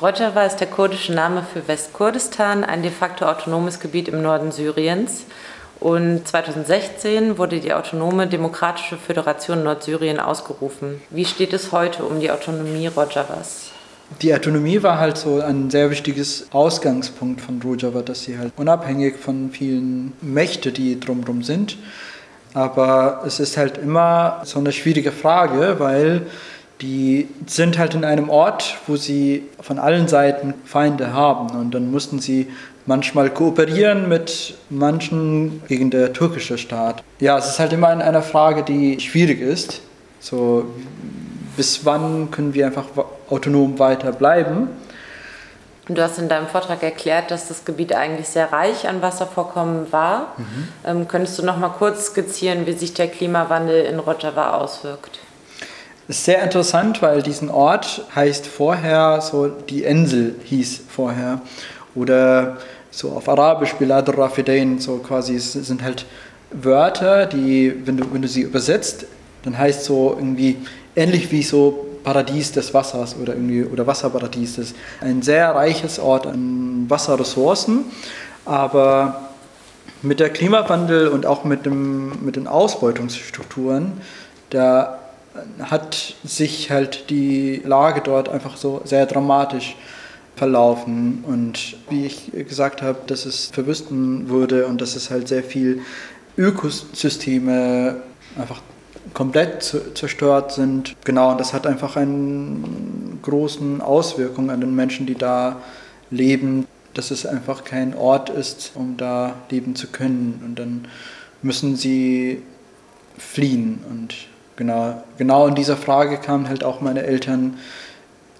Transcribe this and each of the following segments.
Rojava ist der kurdische Name für Westkurdistan, ein de facto autonomes Gebiet im Norden Syriens. Und 2016 wurde die autonome Demokratische Föderation Nordsyrien ausgerufen. Wie steht es heute um die Autonomie Rojavas? Die Autonomie war halt so ein sehr wichtiges Ausgangspunkt von Rojava, dass sie halt unabhängig von vielen Mächten, die drumherum sind. Aber es ist halt immer so eine schwierige Frage, weil die sind halt in einem Ort, wo sie von allen Seiten Feinde haben. Und dann mussten sie manchmal kooperieren mit manchen gegen der türkische Staat. Ja, es ist halt immer eine Frage, die schwierig ist. So, bis wann können wir einfach autonom weiter bleiben? Du hast in deinem Vortrag erklärt, dass das Gebiet eigentlich sehr reich an Wasservorkommen war. Mhm. Ähm, könntest du noch mal kurz skizzieren, wie sich der Klimawandel in Rojava auswirkt? Ist sehr interessant, weil diesen Ort heißt vorher so, die Insel hieß vorher. Oder so auf Arabisch, Bilad Rafidain, so quasi, es sind halt Wörter, die, wenn du, wenn du sie übersetzt, dann heißt so irgendwie ähnlich wie so Paradies des Wassers oder irgendwie oder Wasserparadies. Das ist ein sehr reiches Ort an Wasserressourcen, aber mit der Klimawandel und auch mit, dem, mit den Ausbeutungsstrukturen, da hat sich halt die Lage dort einfach so sehr dramatisch verlaufen und wie ich gesagt habe, dass es verwüsten würde und dass es halt sehr viel Ökosysteme einfach komplett zerstört sind. Genau, und das hat einfach eine großen Auswirkungen an den Menschen, die da leben, dass es einfach kein Ort ist, um da leben zu können. Und dann müssen sie fliehen. Und genau, genau in dieser Frage kamen halt auch meine Eltern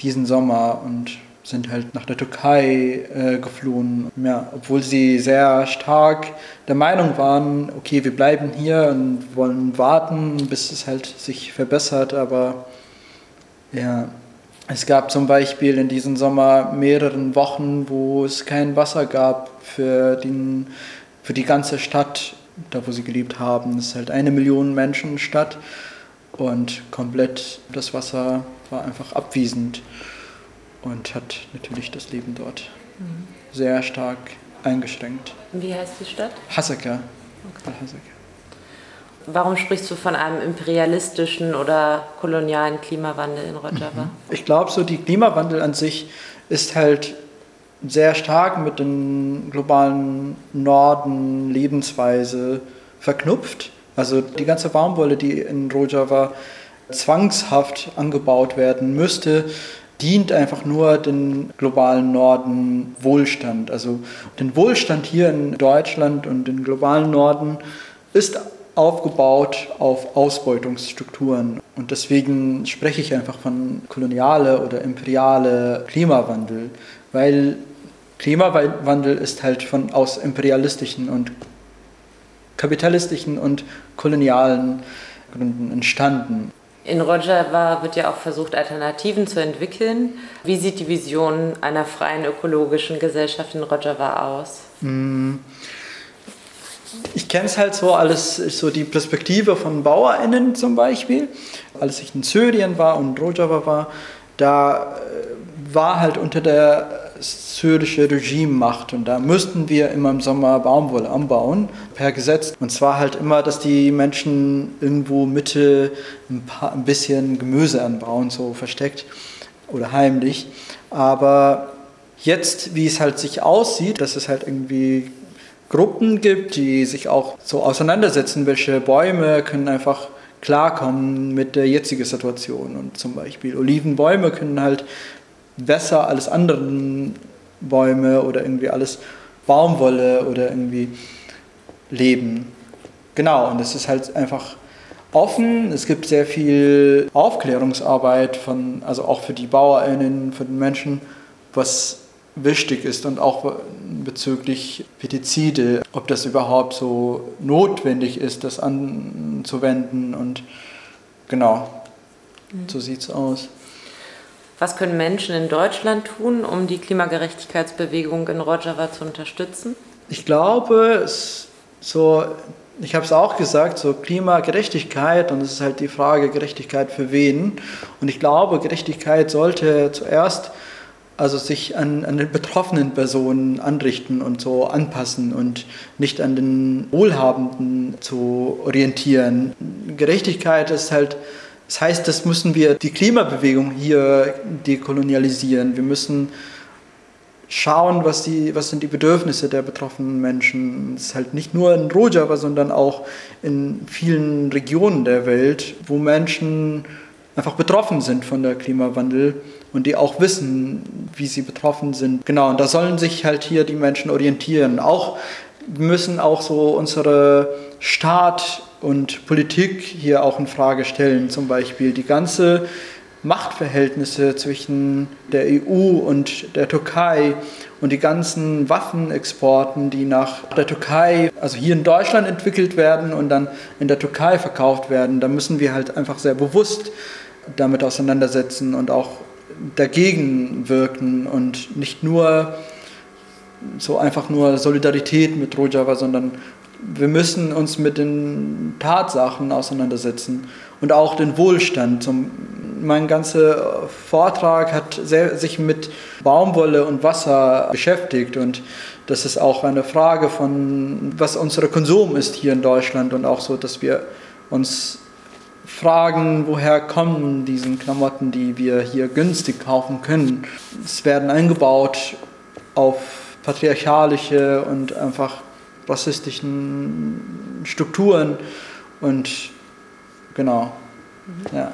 diesen Sommer und sind halt nach der Türkei äh, geflohen. Ja, obwohl sie sehr stark der Meinung waren, okay, wir bleiben hier und wollen warten, bis es halt sich verbessert. Aber ja, es gab zum Beispiel in diesem Sommer mehrere Wochen, wo es kein Wasser gab für, den, für die ganze Stadt, da wo sie gelebt haben. Es ist halt eine Million Menschen Stadt und komplett das Wasser war einfach abwesend und hat natürlich das Leben dort mhm. sehr stark eingeschränkt. Wie heißt die Stadt? Hasaka. Okay. Warum sprichst du von einem imperialistischen oder kolonialen Klimawandel in Rojava? Mhm. Ich glaube, so die Klimawandel an sich ist halt sehr stark mit dem globalen Norden Lebensweise verknüpft. Also die ganze Baumwolle, die in Rojava zwangshaft angebaut werden müsste, dient einfach nur den globalen Norden Wohlstand. Also den Wohlstand hier in Deutschland und den globalen Norden ist aufgebaut auf Ausbeutungsstrukturen. Und deswegen spreche ich einfach von koloniale oder imperiale Klimawandel, weil Klimawandel ist halt von aus imperialistischen und kapitalistischen und kolonialen Gründen entstanden. In Rojava wird ja auch versucht, Alternativen zu entwickeln. Wie sieht die Vision einer freien ökologischen Gesellschaft in Rojava aus? Mm. Ich kenne es halt so alles, so die Perspektive von BauerInnen zum Beispiel. Als ich in Syrien war und Rojava war, da äh, war halt unter der syrische Regimemacht und da müssten wir immer im Sommer Baumwolle anbauen, per Gesetz. Und zwar halt immer, dass die Menschen irgendwo Mitte ein, paar, ein bisschen Gemüse anbauen, so versteckt oder heimlich. Aber jetzt, wie es halt sich aussieht, dass es halt irgendwie Gruppen gibt, die sich auch so auseinandersetzen, welche Bäume können einfach klarkommen mit der jetzigen Situation. Und zum Beispiel Olivenbäume können halt besser als andere Bäume oder irgendwie alles Baumwolle oder irgendwie leben. Genau, und es ist halt einfach offen. Es gibt sehr viel Aufklärungsarbeit von, also auch für die BauerInnen, für den Menschen, was wichtig ist und auch bezüglich Pestizide, ob das überhaupt so notwendig ist, das anzuwenden und genau, so sieht es aus. Was können Menschen in Deutschland tun, um die Klimagerechtigkeitsbewegung in Rojava zu unterstützen? Ich glaube, so, ich habe es auch gesagt, so Klimagerechtigkeit und es ist halt die Frage, Gerechtigkeit für wen. Und ich glaube, Gerechtigkeit sollte zuerst also sich an, an den betroffenen Personen anrichten und so anpassen und nicht an den Wohlhabenden zu orientieren. Gerechtigkeit ist halt, das heißt, das müssen wir die Klimabewegung hier dekolonialisieren. Wir müssen schauen, was, die, was sind die Bedürfnisse der betroffenen Menschen. Es ist halt nicht nur in Rojava, sondern auch in vielen Regionen der Welt, wo Menschen einfach betroffen sind von der Klimawandel und die auch wissen, wie sie betroffen sind. Genau, und da sollen sich halt hier die Menschen orientieren. Auch müssen auch so unsere Staat und Politik hier auch in Frage stellen. Zum Beispiel die ganze Machtverhältnisse zwischen der EU und der Türkei und die ganzen Waffenexporten, die nach der Türkei, also hier in Deutschland entwickelt werden und dann in der Türkei verkauft werden, da müssen wir halt einfach sehr bewusst damit auseinandersetzen und auch dagegen wirken und nicht nur so einfach nur Solidarität mit Rojava, sondern wir müssen uns mit den Tatsachen auseinandersetzen und auch den Wohlstand. Mein ganzer Vortrag hat sehr, sich mit Baumwolle und Wasser beschäftigt und das ist auch eine Frage von, was unser Konsum ist hier in Deutschland und auch so, dass wir uns fragen, woher kommen diese Klamotten, die wir hier günstig kaufen können. Es werden eingebaut auf patriarchalische und einfach rassistischen Strukturen und genau, ja.